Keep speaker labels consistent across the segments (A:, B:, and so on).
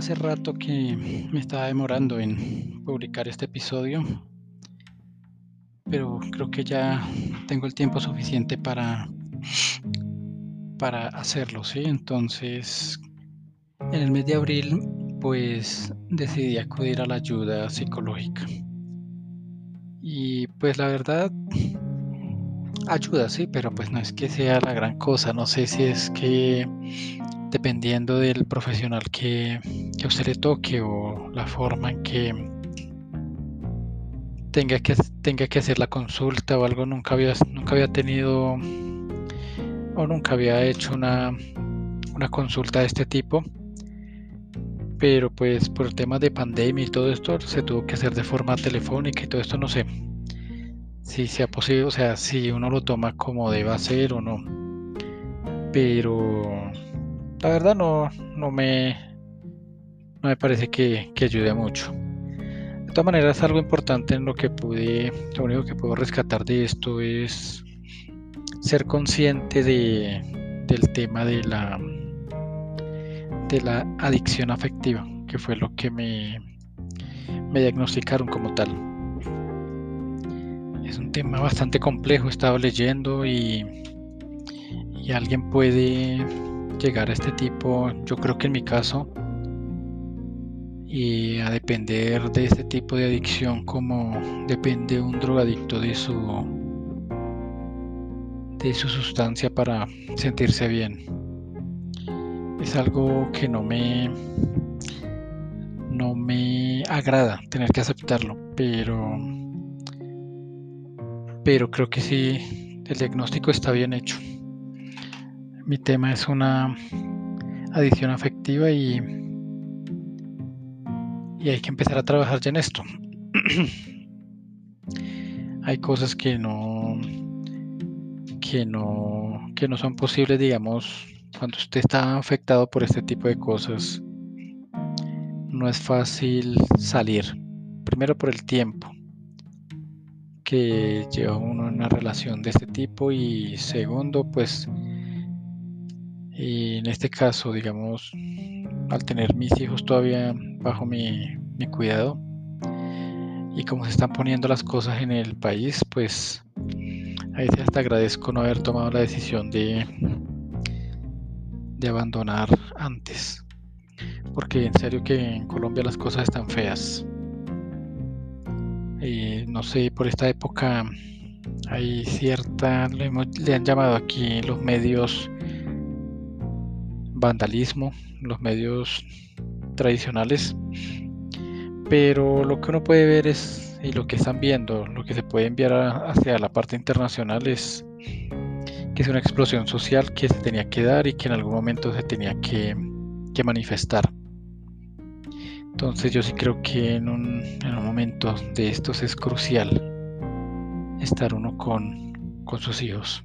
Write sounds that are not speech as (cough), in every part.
A: hace rato que me estaba demorando en publicar este episodio, pero creo que ya tengo el tiempo suficiente para, para hacerlo, ¿sí? Entonces, en el mes de abril, pues decidí acudir a la ayuda psicológica. Y pues la verdad, ayuda, sí, pero pues no es que sea la gran cosa. No sé si es que dependiendo del profesional que, que usted le toque o la forma en que tenga que, tenga que hacer la consulta o algo, nunca había, nunca había tenido o nunca había hecho una, una consulta de este tipo. Pero pues por el tema de pandemia y todo esto se tuvo que hacer de forma telefónica y todo esto no sé si sea posible, o sea, si uno lo toma como deba ser o no. Pero la verdad no, no me no me parece que, que ayude mucho. De todas maneras, algo importante en lo que pude, lo único que puedo rescatar de esto es ser consciente de, del tema de la de la adicción afectiva, que fue lo que me, me diagnosticaron como tal. Es un tema bastante complejo, he estado leyendo y, y alguien puede llegar a este tipo, yo creo que en mi caso, y a depender de este tipo de adicción como depende un drogadicto de su de su sustancia para sentirse bien es algo que no me no me agrada tener que aceptarlo, pero pero creo que sí el diagnóstico está bien hecho. Mi tema es una adicción afectiva y y hay que empezar a trabajar ya en esto. (clears throat) hay cosas que no que no que no son posibles, digamos, cuando usted está afectado por este tipo de cosas, no es fácil salir. Primero por el tiempo que lleva uno en una relación de este tipo y segundo, pues, y en este caso, digamos, al tener mis hijos todavía bajo mi, cuidado y como se están poniendo las cosas en el país, pues ahí hasta agradezco no haber tomado la decisión de de abandonar antes. Porque en serio que en Colombia las cosas están feas. y no sé, por esta época hay cierta, le, le, han llamado aquí los medios vandalismo, los medios tradicionales. Pero lo que uno puede ver es, y lo que están viendo, lo que se puede enviar hacia la parte internacional es es una explosión social que se tenía que dar y que en algún momento se tenía que, manifestar. Entonces yo sí creo que en un, momento de estos es crucial estar uno con, con sus hijos.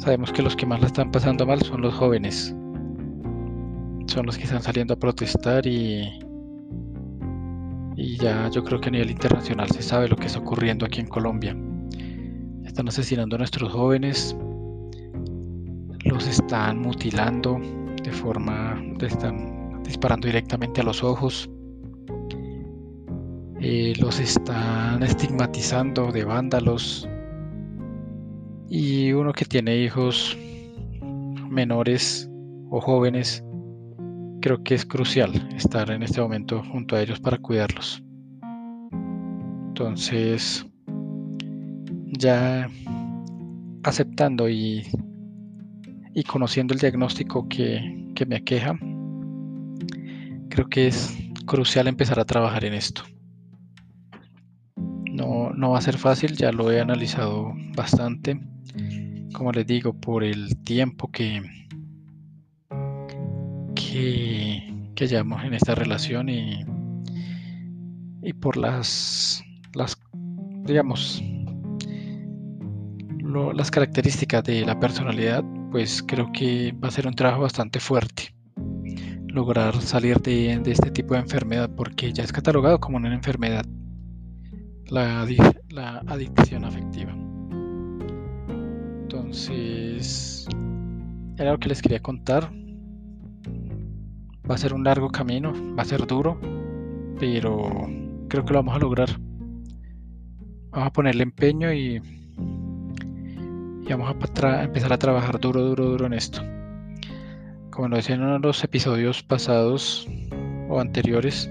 A: Sabemos que los que más la están pasando mal son los jóvenes. Son los que están saliendo a protestar y, y ya yo creo que a nivel internacional se sabe lo que está ocurriendo aquí en Colombia. Están asesinando a nuestros jóvenes, los están mutilando de forma, están disparando directamente a los ojos, eh, los están estigmatizando de vándalos y uno que tiene hijos menores o jóvenes, creo que es crucial estar en este momento junto a ellos para cuidarlos. Entonces, ya aceptando y, y conociendo el diagnóstico que, que me aqueja, creo que es crucial empezar a trabajar en esto. No, no, va a ser fácil, ya lo he analizado bastante. Como les digo, por el tiempo que, que, que llevamos en esta relación y, y por las, las, digamos, las características de la personalidad, pues creo que va a ser un trabajo bastante fuerte lograr salir de, este tipo de enfermedad porque ya es catalogado como una enfermedad la, la adicción afectiva entonces era lo que les quería contar Va a ser un largo camino, va a ser duro, pero creo que lo vamos a lograr. Vamos a ponerle empeño y, vamos a empezar a trabajar duro, duro, duro en esto. Como lo decía en uno de los episodios pasados o anteriores,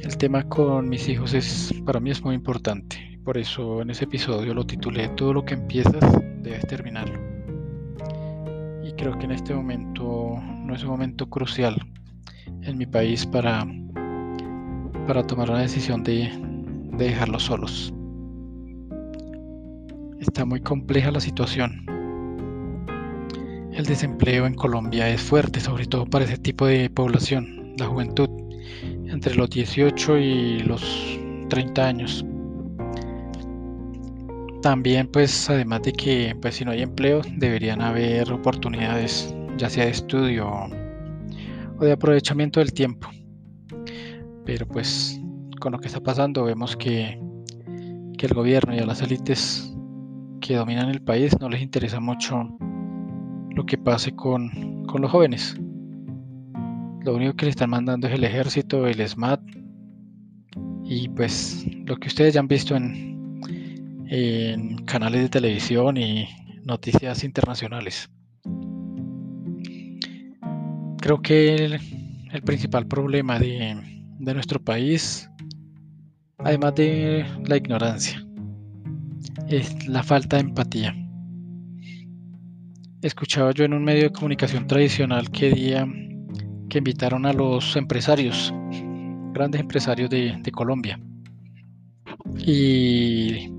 A: el tema con mis hijos es para mí es muy importante. Por eso en ese episodio lo titulé Todo lo que empiezas debes terminarlo. Y creo que en este momento no es un momento crucial en mi país para, para tomar una decisión de, de dejarlos solos. Está muy compleja la situación. El desempleo en Colombia es fuerte, sobre todo para ese tipo de población, la juventud entre los 18 y los 30 años. También pues además de que pues si no hay empleo deberían haber oportunidades ya sea de estudio o de aprovechamiento del tiempo. Pero pues con lo que está pasando vemos que, que el gobierno y a las élites que dominan el país no les interesa mucho lo que pase con, con los jóvenes. Lo único que le están mandando es el ejército, el SMAT y pues lo que ustedes ya han visto en, en canales de televisión y noticias internacionales. Creo que el, principal problema de, de nuestro país, además de la ignorancia, es la falta de empatía. Escuchaba yo en un medio de comunicación tradicional que día que invitaron a los empresarios, grandes empresarios de, Colombia. Y,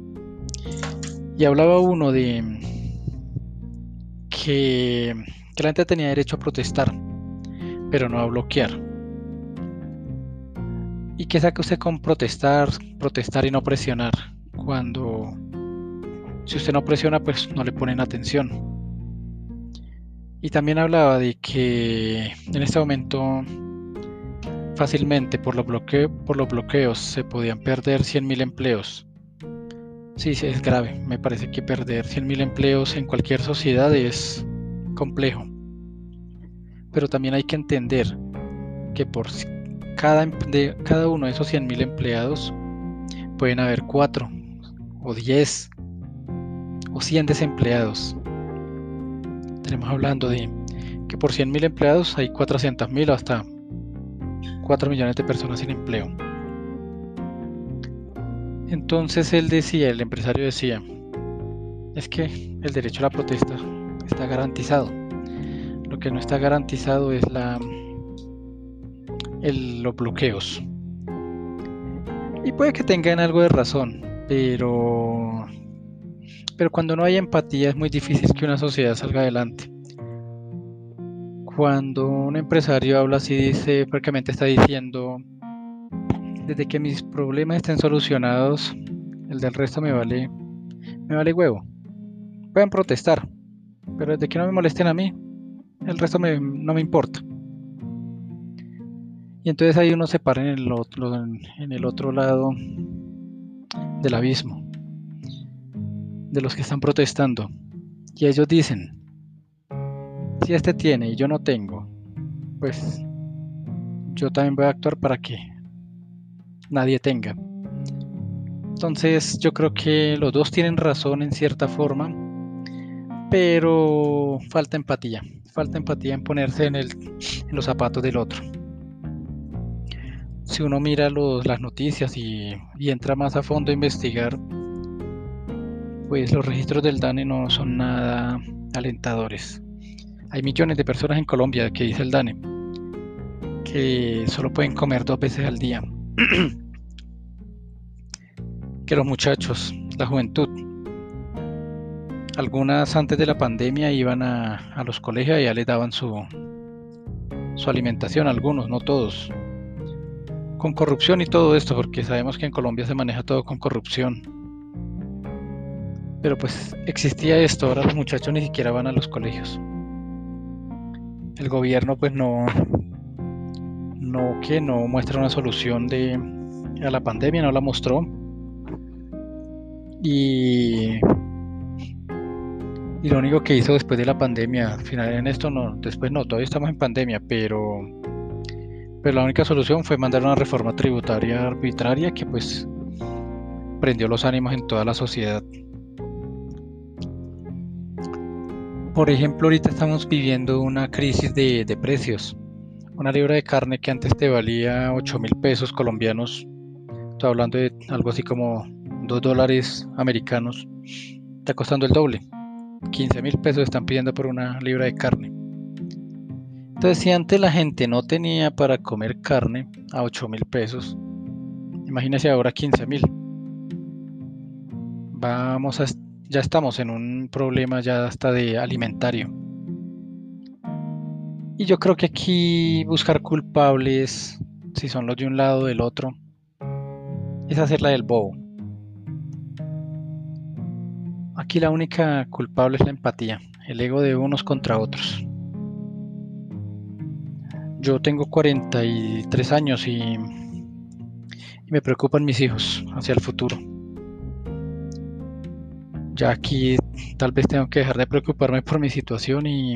A: y, hablaba uno de que, la gente tenía derecho a protestar, pero no a bloquear. ¿Y qué saca usted con protestar, protestar y no presionar? Cuando si usted no presiona, pues no le ponen atención. Y también hablaba de que en este momento fácilmente por, los por los bloqueos se podían perder 100.000 empleos. Sí, sí, es grave. Me parece que perder 100.000 empleos en cualquier sociedad es complejo. Pero también hay que entender que por cada, de, cada uno de esos 100.000 empleados pueden haber 4 o 10 o 100 desempleados tenemos hablando de que por 100.000 empleados hay 400.000 hasta 4 millones de personas sin empleo. Entonces él decía, el empresario decía, es que el derecho a la protesta está garantizado. Lo que no está garantizado es la, los bloqueos. Y puede que tengan algo de razón, pero pero cuando no hay empatía es muy difícil que una sociedad salga adelante. Cuando un empresario habla así, dice, prácticamente está diciendo, desde que mis problemas estén solucionados, el del resto me vale, me vale huevo. Pueden protestar, pero desde que no me molesten a mí, el resto no me importa. Y entonces ahí uno se para en el otro, en el otro lado del abismo de los que están protestando. Y ellos dicen, si este tiene y yo no tengo, pues yo también voy a actuar para que nadie tenga. Entonces yo creo que los dos tienen razón en cierta forma, pero falta empatía, falta empatía en ponerse en, los zapatos del otro. Si uno mira los, las noticias y, y entra más a fondo a investigar, pues los registros del DANE no son nada alentadores. Hay millones de personas en Colombia, que dice el DANE, que solo pueden comer dos veces al día. (clears throat) que los muchachos, la juventud, algunas antes de la pandemia iban a, los colegios y ya les daban su, su alimentación, algunos, no todos. Con corrupción y todo esto, porque sabemos que en Colombia se maneja todo con corrupción pero pues existía esto, ahora los muchachos ni siquiera van a los colegios. El gobierno pues no, no que no muestra una solución de a la pandemia, no la mostró. Y Y lo único que hizo después de la pandemia, al final en esto no, después no, todavía estamos en pandemia, pero, pero la única solución fue mandar una reforma tributaria arbitraria que pues prendió los ánimos en toda la sociedad. Por ejemplo, ahorita estamos viviendo una crisis de, de precios. Una libra de carne que antes te valía 8 mil pesos colombianos, estoy hablando de algo así como 2 dólares americanos, está costando el doble. 15 mil pesos están pidiendo por una libra de carne. Entonces, si antes la gente no tenía para comer carne a 8 mil pesos, imagínese ahora 15 mil. Vamos a, ya estamos en un problema ya hasta de alimentario. Y yo creo que aquí buscar culpables, si son los de un lado o del otro, es hacerla del bobo. Aquí la única culpable es la empatía, el ego de unos contra otros. Yo tengo 43 años y, y me preocupan mis hijos hacia el futuro. Ya aquí tal vez tengo que dejar de preocuparme por mi situación y,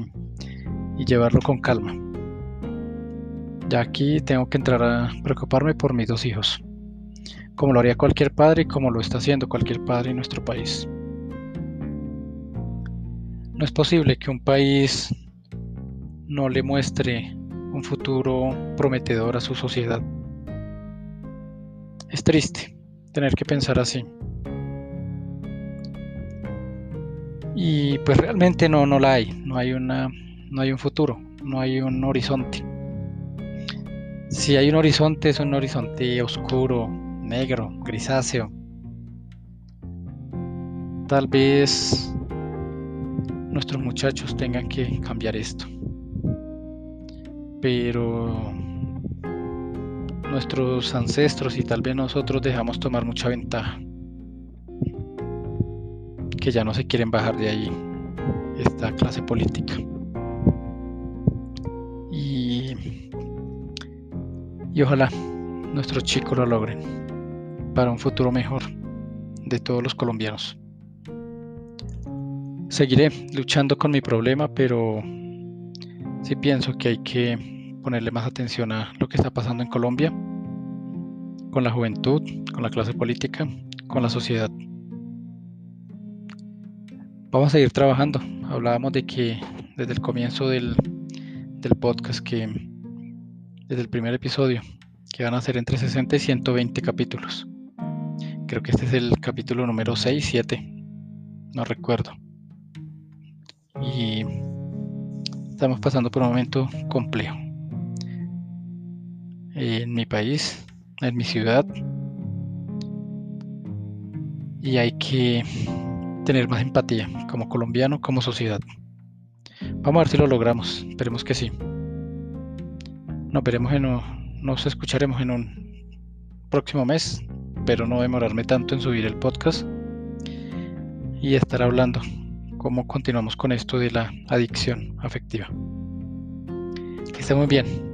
A: y llevarlo con calma. Ya aquí tengo que entrar a preocuparme por mis dos hijos, como lo haría cualquier padre y como lo está haciendo cualquier padre en nuestro país. No es posible que un país no le muestre un futuro prometedor a su sociedad. Es triste tener que pensar así. Y pues realmente no, no la hay, no hay, una, no hay un futuro, no hay un horizonte. Si hay un horizonte, es un horizonte oscuro, negro, grisáceo. Tal vez nuestros muchachos tengan que cambiar esto. Pero nuestros ancestros y tal vez nosotros dejamos tomar mucha ventaja. Que ya no se quieren bajar de ahí esta clase política. Y ojalá nuestros chicos lo logren para un futuro mejor de todos los colombianos. Seguiré luchando con mi problema, pero sí pienso que hay que ponerle más atención a lo que está pasando en Colombia, con la juventud, con la clase política, con la sociedad. Vamos a seguir trabajando. Hablábamos de que desde el comienzo del, del podcast, que desde el primer episodio, que van a ser entre 60 y 120 capítulos. Creo que este es el capítulo número 6, 7, no recuerdo y estamos pasando por un momento complejo. En mi país, en mi ciudad, y hay que tener más empatía como colombiano, como sociedad. Vamos a ver si lo logramos, esperemos que sí. Nos veremos en nos escucharemos en un próximo mes, pero no demorarme tanto en subir el podcast y estar hablando cómo continuamos con esto de la adicción afectiva. Que esté muy bien.